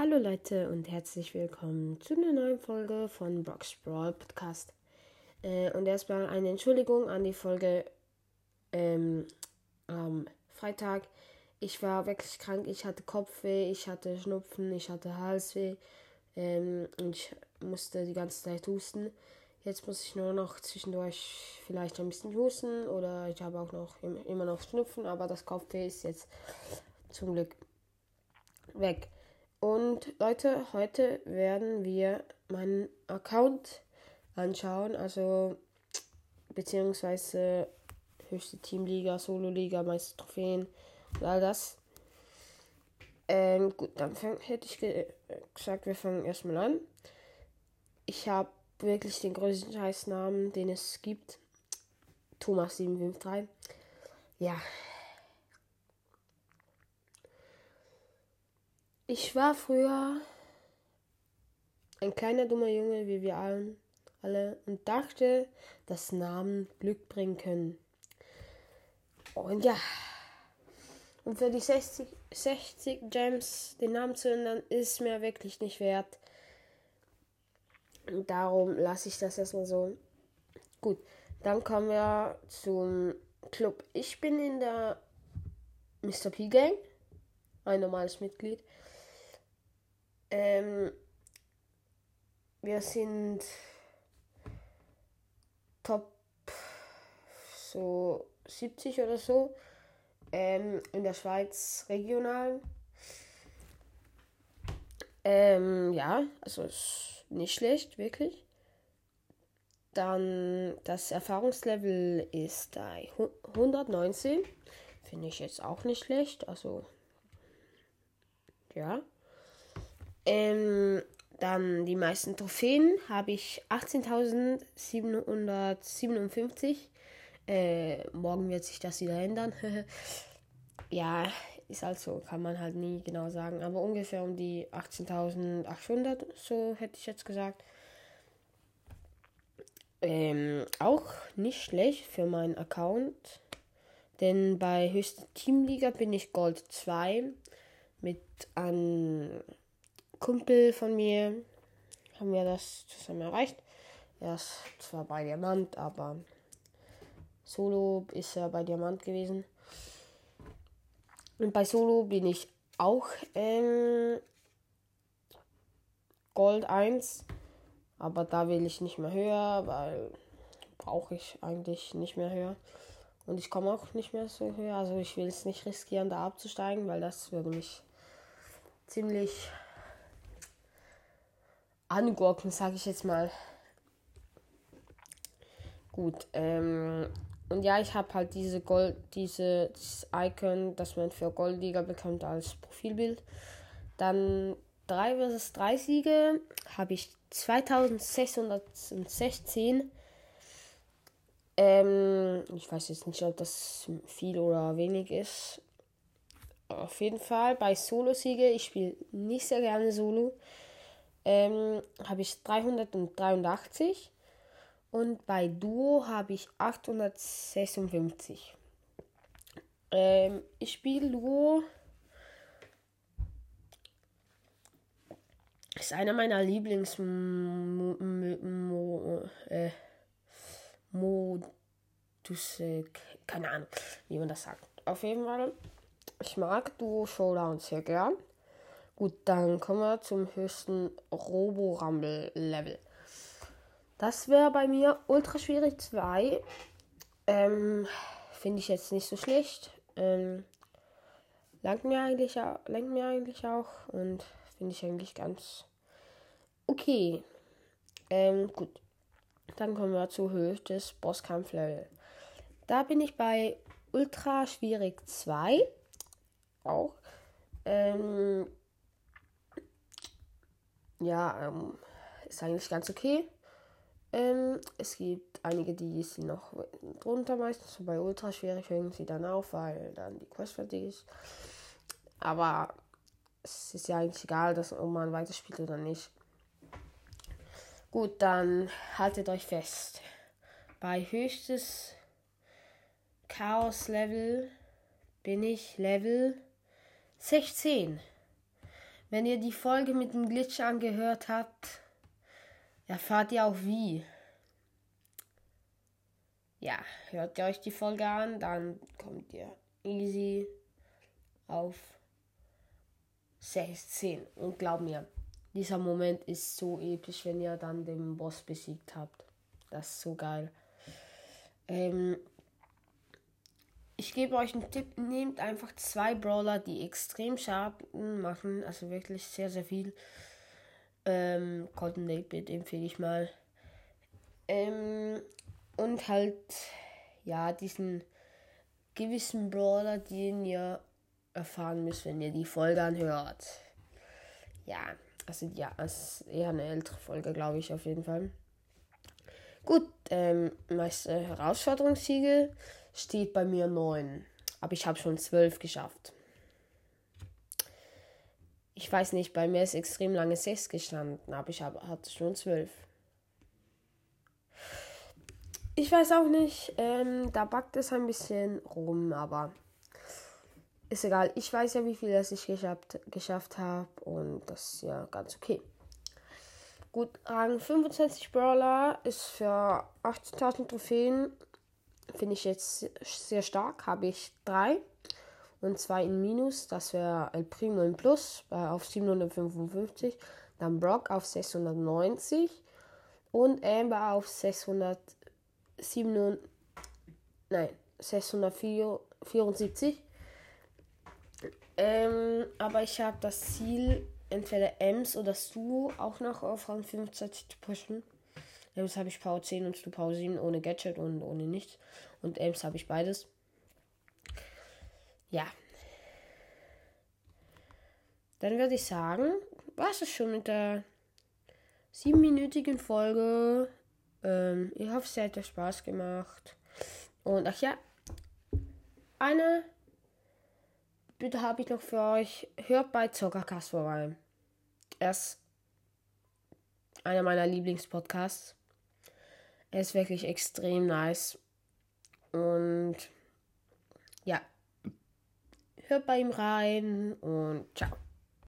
Hallo Leute und herzlich willkommen zu einer neuen Folge von Box Brawl Podcast. Äh, und erstmal eine Entschuldigung an die Folge ähm, am Freitag. Ich war wirklich krank, ich hatte Kopfweh, ich hatte Schnupfen, ich hatte Halsweh ähm, und ich musste die ganze Zeit husten. Jetzt muss ich nur noch zwischendurch vielleicht ein bisschen husten oder ich habe auch noch immer noch Schnupfen, aber das Kopfweh ist jetzt zum Glück weg. Und Leute, heute werden wir meinen Account anschauen, also beziehungsweise höchste Teamliga, Solo-Liga, meiste Trophäen und all das. Ähm, gut, dann fang, hätte ich ge gesagt, wir fangen erstmal an. Ich habe wirklich den größten Scheißnamen, den es gibt. Thomas 753. Ja, Ich war früher ein kleiner dummer Junge, wie wir allen, alle, und dachte, dass Namen Glück bringen können. Und ja, und für die 60, 60 Gems den Namen zu ändern, ist mir wirklich nicht wert. Und darum lasse ich das erstmal so. Gut, dann kommen wir zum Club. Ich bin in der Mr. P Gang, ein normales Mitglied. Ähm, wir sind Top so 70 oder so. Ähm, in der Schweiz regional. Ähm, ja, also ist nicht schlecht, wirklich. Dann das Erfahrungslevel ist bei 119. Finde ich jetzt auch nicht schlecht. Also, ja. Ähm, dann die meisten Trophäen habe ich 18.757. Äh, morgen wird sich das wieder ändern. ja, ist halt so, kann man halt nie genau sagen. Aber ungefähr um die 18.800, so hätte ich jetzt gesagt. Ähm, auch nicht schlecht für meinen Account. Denn bei höchster Teamliga bin ich Gold 2 mit einem Kumpel von mir haben wir das zusammen erreicht. Er ist zwar bei Diamant, aber Solo ist er bei Diamant gewesen. Und bei Solo bin ich auch ähm, Gold 1. Aber da will ich nicht mehr höher, weil brauche ich eigentlich nicht mehr höher. Und ich komme auch nicht mehr so höher. Also ich will es nicht riskieren, da abzusteigen, weil das würde mich ziemlich angurken, sage ich jetzt mal. Gut, ähm, und ja, ich habe halt diese Gold, diese, dieses Icon, das man für Goldliga bekommt als Profilbild. Dann 3 vs 3 Siege habe ich 2616. Ähm, ich weiß jetzt nicht, ob das viel oder wenig ist. Auf jeden Fall bei Solo-Siege, ich spiele nicht sehr gerne Solo ähm, habe ich 383 und bei Duo habe ich 856. Ähm, ich spiele Duo. Ist einer meiner Lieblings äh, Modus, äh, keine Ahnung, wie man das sagt. Auf jeden Fall, ich mag Duo Showdown sehr gern. Gut, dann kommen wir zum höchsten Robo-Rumble-Level. Das wäre bei mir Ultra Schwierig 2. Ähm, Finde ich jetzt nicht so schlecht. Ähm, langt mir eigentlich, lenkt mir eigentlich auch und finde ich eigentlich ganz okay. Ähm, gut. Dann kommen wir zu höchstes Bosskampf-Level. Da bin ich bei Ultra Schwierig 2. Auch. Ähm, ja, ähm, ist eigentlich ganz okay. Ähm, es gibt einige, die sind noch drunter meistens. Bei Ultraschwierig hören sie dann auf, weil dann die Quest fertig ist. Aber es ist ja eigentlich egal, dass, ob man weiterspielt oder nicht. Gut, dann haltet euch fest. Bei höchstes Chaos-Level bin ich Level 16. Wenn ihr die Folge mit dem Glitch angehört habt, erfahrt ihr auch wie. Ja, hört ihr euch die Folge an, dann kommt ihr easy auf 16. Und glaub mir, dieser Moment ist so episch, wenn ihr dann den Boss besiegt habt. Das ist so geil. Ähm, ich gebe euch einen Tipp, nehmt einfach zwei Brawler, die extrem Schaden machen, also wirklich sehr, sehr viel. Ähm, Golden Bit empfehle ich mal. Ähm, und halt, ja, diesen gewissen Brawler, den ihr erfahren müsst, wenn ihr die Folge anhört. Ja, also ja, es ist eher eine ältere Folge, glaube ich, auf jeden Fall. Gut, ähm, meiste Herausforderungssiege steht bei mir 9. Aber ich habe schon 12 geschafft. Ich weiß nicht, bei mir ist extrem lange 6 gestanden, aber ich hab, hatte schon 12. Ich weiß auch nicht, ähm, da backt es ein bisschen rum, aber ist egal. Ich weiß ja, wie viel das ich geschafft, geschafft habe und das ist ja ganz okay. Gut, Rang 25 Brawler ist für 18.000 Trophäen finde ich jetzt sehr stark. Habe ich drei und zwei in Minus. Das wäre El Primo in Plus äh, auf 755. Dann Brock auf 690 und Amber auf 607. Nein, 674. Ähm, aber ich habe das Ziel, entweder Ems oder Stu auch noch auf Rang 25 zu pushen. Ems habe ich Power 10 und Stu Power 7 ohne Gadget und ohne nichts. Und Ems habe ich beides. Ja. Dann würde ich sagen, war es schon mit der siebenminütigen Folge. Ähm, ich hoffe, es hat euch Spaß gemacht. Und ach ja, eine Bitte habe ich noch für euch. Hört bei Zockercast vorbei. Er ist einer meiner Lieblingspodcasts. Er ist wirklich extrem nice. Und ja, hört bei ihm rein und ciao.